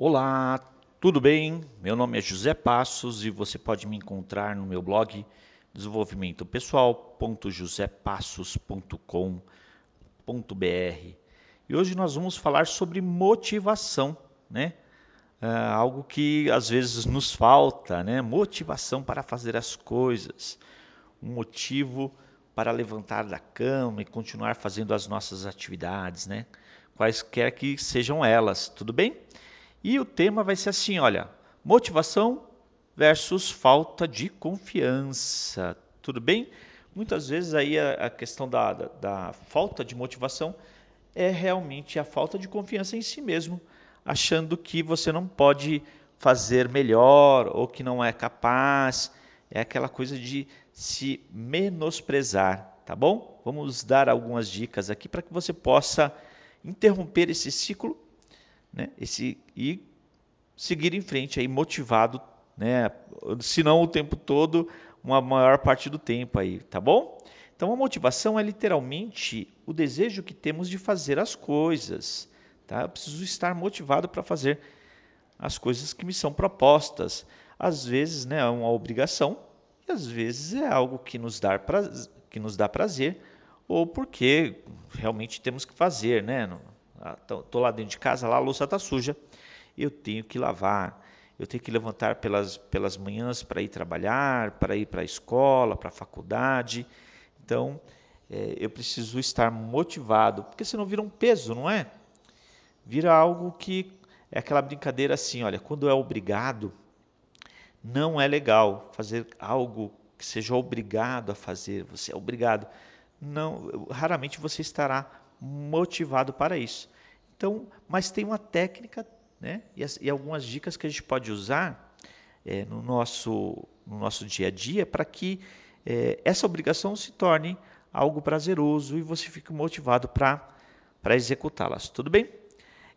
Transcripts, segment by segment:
Olá, tudo bem? Meu nome é José Passos e você pode me encontrar no meu blog desenvolvimentopessoal.josepassos.com.br. E hoje nós vamos falar sobre motivação, né? É algo que às vezes nos falta, né? Motivação para fazer as coisas, um motivo para levantar da cama e continuar fazendo as nossas atividades, né? Quaisquer que sejam elas, tudo bem? E o tema vai ser assim, olha, motivação versus falta de confiança, tudo bem? Muitas vezes aí a, a questão da, da, da falta de motivação é realmente a falta de confiança em si mesmo, achando que você não pode fazer melhor ou que não é capaz, é aquela coisa de se menosprezar, tá bom? Vamos dar algumas dicas aqui para que você possa interromper esse ciclo né? Esse, e seguir em frente aí motivado, né? Se não o tempo todo, uma maior parte do tempo aí, tá bom? Então a motivação é literalmente o desejo que temos de fazer as coisas, tá? Eu preciso estar motivado para fazer as coisas que me são propostas. Às vezes, né, é uma obrigação e às vezes é algo que nos dá prazer, que nos dá prazer ou porque realmente temos que fazer, né? Estou ah, lá dentro de casa, lá a louça está suja, eu tenho que lavar, eu tenho que levantar pelas, pelas manhãs para ir trabalhar, para ir para a escola, para a faculdade. Então, é, eu preciso estar motivado, porque senão vira um peso, não é? Vira algo que é aquela brincadeira assim, olha, quando é obrigado, não é legal fazer algo que seja obrigado a fazer, você é obrigado. Não, raramente você estará motivado para isso. Então, mas tem uma técnica né, e, as, e algumas dicas que a gente pode usar é, no, nosso, no nosso dia a dia para que é, essa obrigação se torne algo prazeroso e você fique motivado para executá-las. Tudo bem?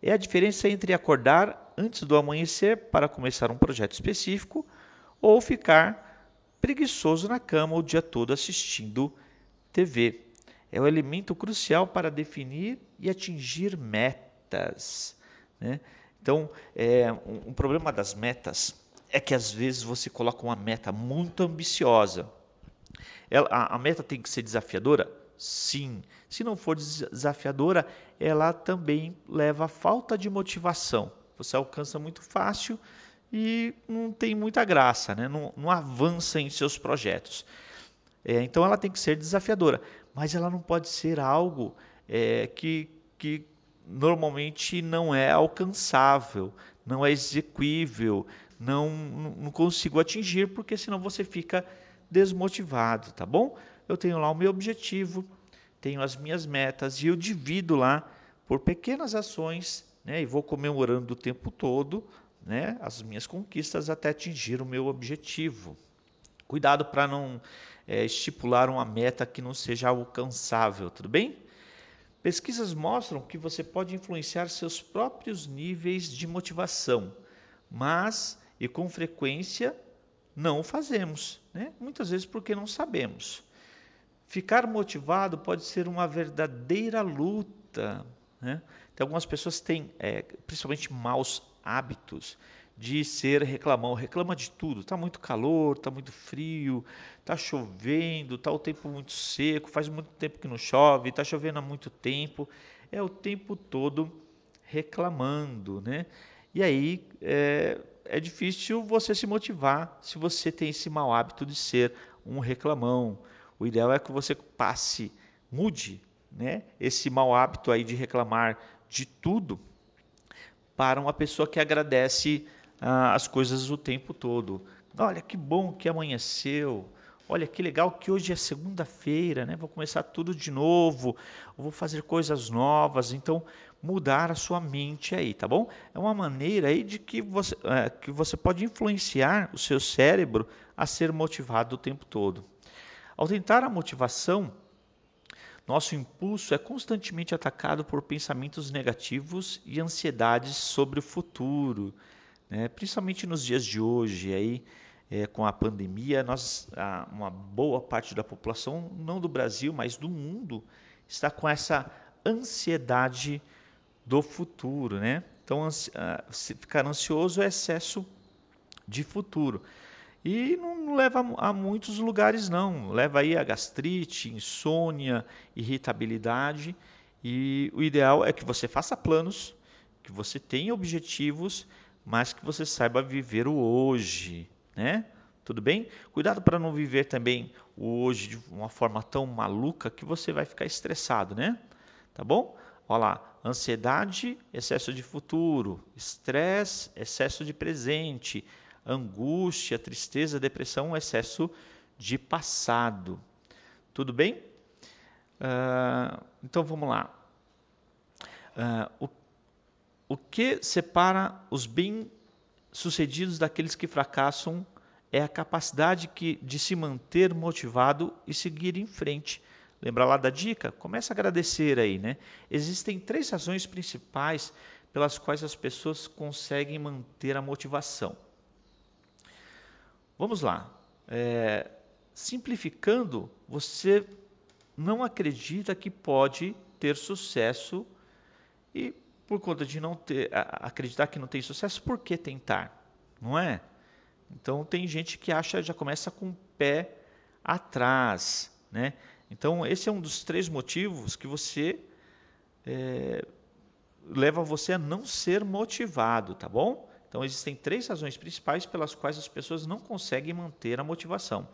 É a diferença entre acordar antes do amanhecer para começar um projeto específico ou ficar preguiçoso na cama o dia todo assistindo TV é o elemento crucial para definir e atingir metas. Né? Então, é, um, um problema das metas é que às vezes você coloca uma meta muito ambiciosa. Ela, a, a meta tem que ser desafiadora? Sim. Se não for desafiadora, ela também leva a falta de motivação. Você alcança muito fácil e não tem muita graça, né? não, não avança em seus projetos. É, então ela tem que ser desafiadora mas ela não pode ser algo é, que, que normalmente não é alcançável, não é execuível, não, não consigo atingir, porque senão você fica desmotivado, tá bom? Eu tenho lá o meu objetivo, tenho as minhas metas e eu divido lá por pequenas ações, né? E vou comemorando o tempo todo, né? As minhas conquistas até atingir o meu objetivo. Cuidado para não é, estipular uma meta que não seja alcançável, tudo bem? Pesquisas mostram que você pode influenciar seus próprios níveis de motivação, mas e com frequência não o fazemos, né? muitas vezes porque não sabemos. Ficar motivado pode ser uma verdadeira luta. Né? Algumas pessoas têm, é, principalmente, maus hábitos de ser reclamão, reclama de tudo. Tá muito calor, tá muito frio, tá chovendo, tá o tempo muito seco, faz muito tempo que não chove, tá chovendo há muito tempo. É o tempo todo reclamando, né? E aí é, é difícil você se motivar se você tem esse mau hábito de ser um reclamão. O ideal é que você passe, mude, né? Esse mau hábito aí de reclamar de tudo para uma pessoa que agradece ah, as coisas o tempo todo. Olha que bom que amanheceu. Olha que legal que hoje é segunda-feira, né? Vou começar tudo de novo. Vou fazer coisas novas. Então, mudar a sua mente aí, tá bom? É uma maneira aí de que você, é, que você pode influenciar o seu cérebro a ser motivado o tempo todo. Ao tentar a motivação, nosso impulso é constantemente atacado por pensamentos negativos e ansiedades sobre o futuro né? principalmente nos dias de hoje, aí, é, com a pandemia, nós, a, uma boa parte da população, não do Brasil, mas do mundo, está com essa ansiedade do futuro. Né? Então, ansi ficar ansioso é excesso de futuro. E não leva a muitos lugares não, leva aí a gastrite, insônia, irritabilidade. E o ideal é que você faça planos, que você tenha objetivos, mas que você saiba viver o hoje, né? Tudo bem? Cuidado para não viver também o hoje de uma forma tão maluca que você vai ficar estressado, né? Tá bom? Olha lá, ansiedade, excesso de futuro, estresse, excesso de presente, angústia, tristeza, depressão, excesso de passado. Tudo bem? Uh, então vamos lá. Uh, o, o que separa os bem-sucedidos daqueles que fracassam é a capacidade que, de se manter motivado e seguir em frente. Lembra lá da dica? Começa a agradecer aí, né? Existem três razões principais pelas quais as pessoas conseguem manter a motivação. Vamos lá. É, simplificando, você não acredita que pode ter sucesso e por conta de não ter acreditar que não tem sucesso, por que tentar? Não é? Então tem gente que acha já começa com o pé atrás, né? Então esse é um dos três motivos que você é, leva você a não ser motivado, tá bom? Então existem três razões principais pelas quais as pessoas não conseguem manter a motivação.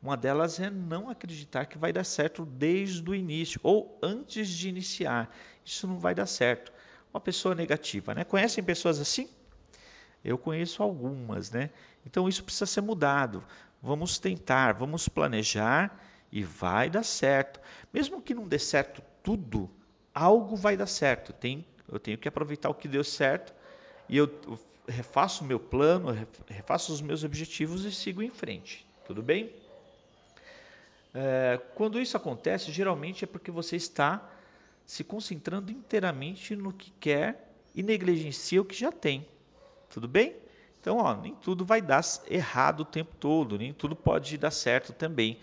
Uma delas é não acreditar que vai dar certo desde o início ou antes de iniciar. Isso não vai dar certo. Uma pessoa negativa, né? Conhecem pessoas assim? Eu conheço algumas, né? Então isso precisa ser mudado. Vamos tentar, vamos planejar e vai dar certo. Mesmo que não dê certo tudo, algo vai dar certo. Tem, eu tenho que aproveitar o que deu certo e eu refaço o meu plano, refaço os meus objetivos e sigo em frente. Tudo bem? É, quando isso acontece, geralmente é porque você está se concentrando inteiramente no que quer e negligencia o que já tem. Tudo bem? Então, ó, nem tudo vai dar errado o tempo todo, nem tudo pode dar certo também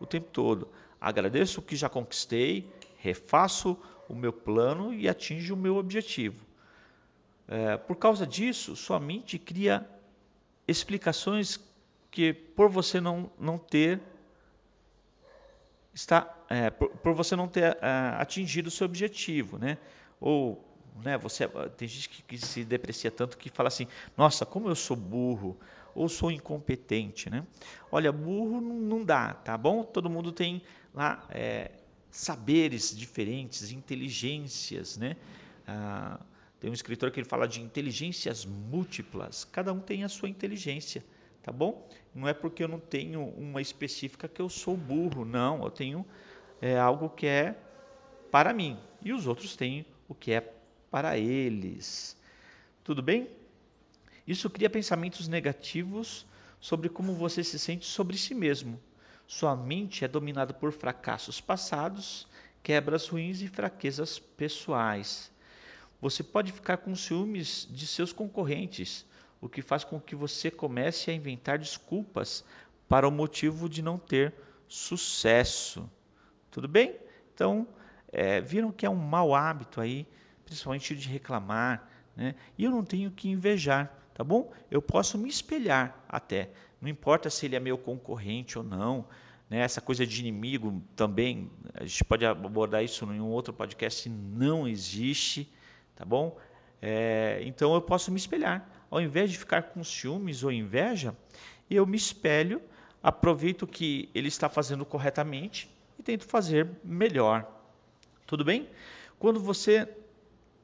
o tempo todo. Agradeço o que já conquistei, refaço o meu plano e atinjo o meu objetivo. É, por causa disso, sua mente cria explicações que, por você não, não ter está é, por, por, você não ter é, atingido o seu objetivo, né? Ou né, você tem gente que, que, se deprecia tanto que fala assim, nossa, como eu sou burro ou sou incompetente, né? Olha, burro não dá, tá bom? Todo mundo tem lá é, saberes diferentes, inteligências, né? Ah, tem um escritor que ele fala de inteligências múltiplas. Cada um tem a sua inteligência, tá bom? Não é porque eu não tenho uma específica que eu sou burro, não. Eu tenho é, algo que é para mim e os outros têm o que é para eles. Tudo bem? Isso cria pensamentos negativos sobre como você se sente sobre si mesmo. Sua mente é dominada por fracassos passados, quebras ruins e fraquezas pessoais. Você pode ficar com ciúmes de seus concorrentes, o que faz com que você comece a inventar desculpas para o motivo de não ter sucesso. Tudo bem? Então, é, viram que é um mau hábito aí, principalmente de reclamar, né? E eu não tenho que invejar, tá bom? Eu posso me espelhar até. Não importa se ele é meu concorrente ou não. Né? Essa coisa de inimigo também, a gente pode abordar isso em um outro podcast, não existe tá bom? É, então eu posso me espelhar. Ao invés de ficar com ciúmes ou inveja, eu me espelho, aproveito que ele está fazendo corretamente tento fazer melhor. Tudo bem? Quando você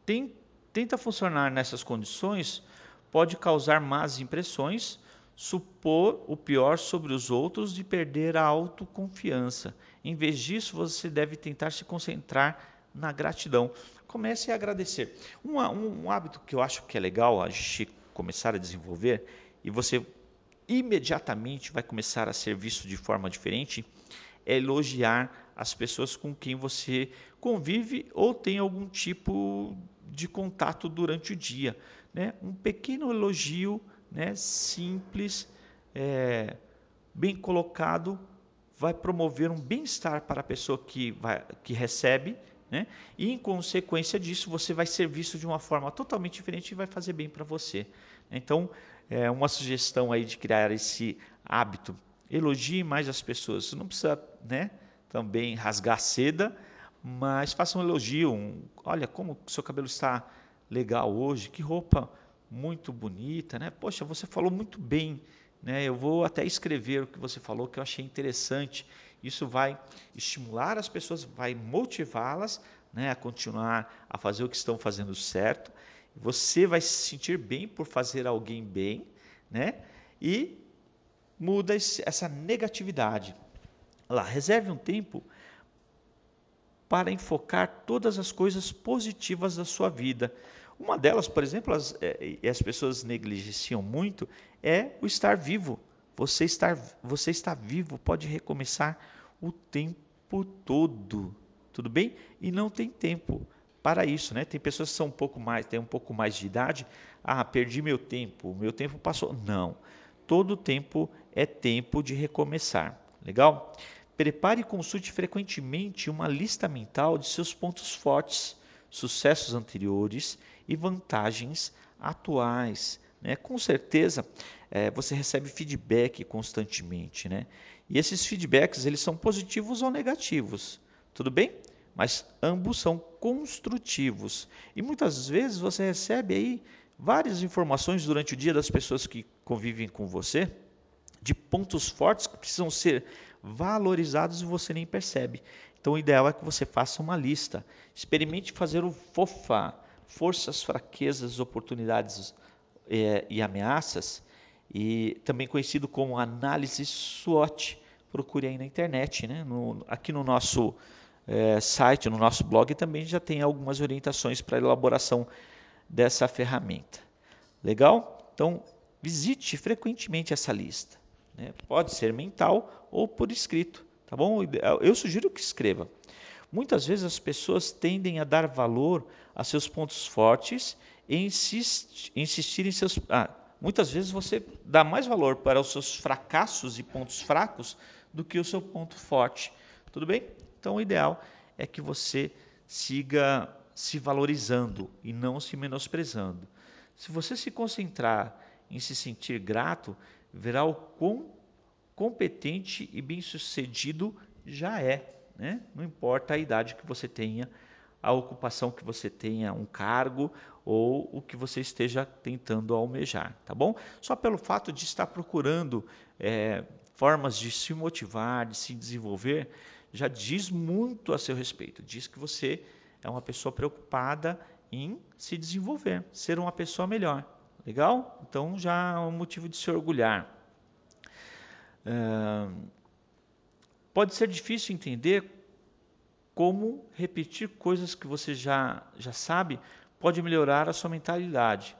tem, tenta funcionar nessas condições, pode causar más impressões, supor o pior sobre os outros e perder a autoconfiança. Em vez disso, você deve tentar se concentrar na gratidão comece a agradecer. Um, um, um hábito que eu acho que é legal a gente começar a desenvolver e você imediatamente vai começar a ser visto de forma diferente é elogiar as pessoas com quem você convive ou tem algum tipo de contato durante o dia. Né? Um pequeno elogio né, simples, é, bem colocado, vai promover um bem-estar para a pessoa que, vai, que recebe né? E em consequência disso, você vai ser visto de uma forma totalmente diferente e vai fazer bem para você. Então, é uma sugestão aí de criar esse hábito. Elogie mais as pessoas. Você não precisa, né, também rasgar seda, mas faça um elogio. Um, Olha como o seu cabelo está legal hoje, que roupa muito bonita, né? Poxa, você falou muito bem, né? Eu vou até escrever o que você falou que eu achei interessante. Isso vai estimular as pessoas, vai motivá-las né, a continuar a fazer o que estão fazendo certo. Você vai se sentir bem por fazer alguém bem, né? E muda essa negatividade. Lá, reserve um tempo para enfocar todas as coisas positivas da sua vida. Uma delas, por exemplo, as, é, as pessoas negligenciam muito, é o estar vivo. Você estar, você está vivo, pode recomeçar o tempo todo, tudo bem? E não tem tempo para isso, né? Tem pessoas que são um pouco mais, têm um pouco mais de idade. Ah, perdi meu tempo, meu tempo passou. Não, todo tempo é tempo de recomeçar. Legal? Prepare e consulte frequentemente uma lista mental de seus pontos fortes, sucessos anteriores e vantagens atuais. Né? Com certeza, é, você recebe feedback constantemente, né? E esses feedbacks eles são positivos ou negativos, tudo bem? Mas ambos são construtivos. E muitas vezes você recebe aí várias informações durante o dia das pessoas que convivem com você, de pontos fortes que precisam ser valorizados e você nem percebe. Então o ideal é que você faça uma lista. Experimente fazer o FOFA, forças, fraquezas, oportunidades é, e ameaças, e também conhecido como análise SWOT. Procure aí na internet, né? No, aqui no nosso é, site, no nosso blog também já tem algumas orientações para elaboração dessa ferramenta. Legal? Então visite frequentemente essa lista. Né? Pode ser mental ou por escrito, tá bom? Eu sugiro que escreva. Muitas vezes as pessoas tendem a dar valor a seus pontos fortes e insist, insistir em seus. Ah, muitas vezes você dá mais valor para os seus fracassos e pontos fracos do que o seu ponto forte. Tudo bem? Então o ideal é que você siga se valorizando e não se menosprezando. Se você se concentrar em se sentir grato, verá o quão competente e bem-sucedido já é. Né? Não importa a idade que você tenha, a ocupação que você tenha, um cargo ou o que você esteja tentando almejar, tá bom? Só pelo fato de estar procurando é, formas de se motivar, de se desenvolver, já diz muito a seu respeito. Diz que você é uma pessoa preocupada em se desenvolver, ser uma pessoa melhor. Legal? Então já é um motivo de se orgulhar. pode ser difícil entender como repetir coisas que você já, já sabe pode melhorar a sua mentalidade.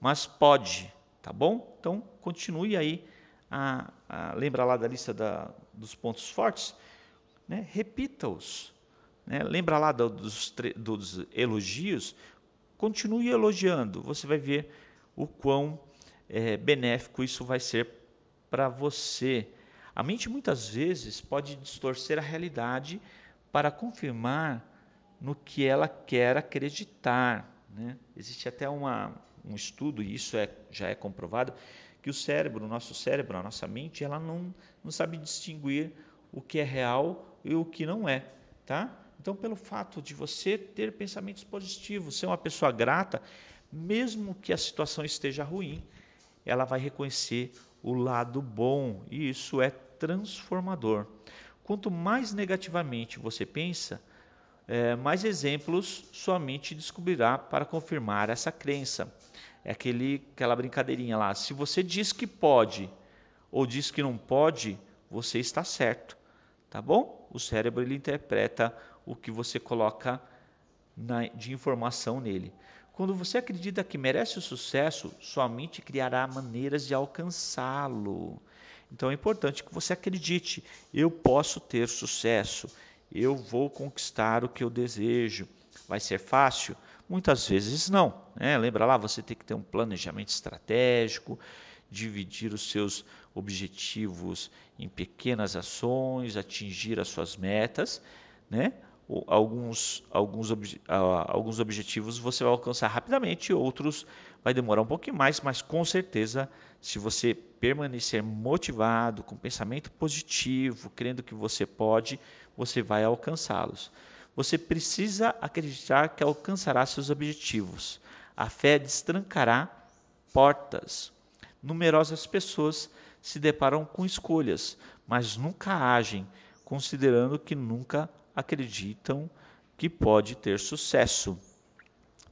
Mas pode, tá bom? Então continue aí. A, a, lembra lá da lista da, dos pontos fortes? Né? Repita-os. Né? Lembra lá do, dos, dos elogios? Continue elogiando. Você vai ver o quão é, benéfico isso vai ser para você. A mente muitas vezes pode distorcer a realidade para confirmar no que ela quer acreditar. Né? Existe até uma, um estudo, e isso é, já é comprovado, que o cérebro, o nosso cérebro, a nossa mente, ela não, não sabe distinguir o que é real e o que não é. Tá? Então, pelo fato de você ter pensamentos positivos, ser uma pessoa grata, mesmo que a situação esteja ruim, ela vai reconhecer o lado bom e isso é transformador. Quanto mais negativamente você pensa, é, mais exemplos sua mente descobrirá para confirmar essa crença. É aquele, aquela brincadeirinha lá. Se você diz que pode ou diz que não pode, você está certo. Tá bom? O cérebro ele interpreta o que você coloca na, de informação nele. Quando você acredita que merece o sucesso, sua mente criará maneiras de alcançá-lo. Então é importante que você acredite: eu posso ter sucesso, eu vou conquistar o que eu desejo. Vai ser fácil? Muitas vezes não. Né? Lembra lá, você tem que ter um planejamento estratégico, dividir os seus objetivos em pequenas ações, atingir as suas metas. Né? Alguns, alguns, alguns objetivos você vai alcançar rapidamente, outros vai demorar um pouquinho mais, mas com certeza, se você permanecer motivado, com pensamento positivo, crendo que você pode, você vai alcançá-los. Você precisa acreditar que alcançará seus objetivos. A fé destrancará portas. Numerosas pessoas se deparam com escolhas, mas nunca agem, considerando que nunca acreditam que pode ter sucesso.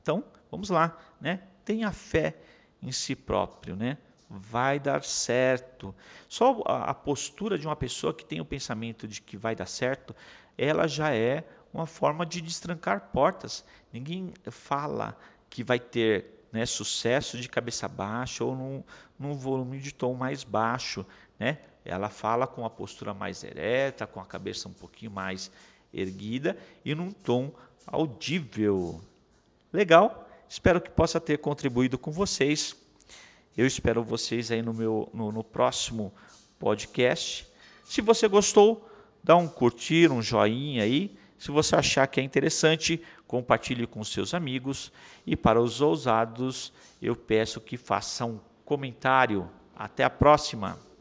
Então, vamos lá, né? Tenha fé em si próprio, né? Vai dar certo. Só a postura de uma pessoa que tem o pensamento de que vai dar certo, ela já é uma forma de destrancar portas. Ninguém fala que vai ter né, sucesso de cabeça baixa ou num, num volume de tom mais baixo. Né? Ela fala com a postura mais ereta, com a cabeça um pouquinho mais erguida e num tom audível. Legal? Espero que possa ter contribuído com vocês. Eu espero vocês aí no meu no, no próximo podcast. Se você gostou, dá um curtir, um joinha aí. Se você achar que é interessante, compartilhe com seus amigos. E para os ousados, eu peço que façam um comentário. Até a próxima!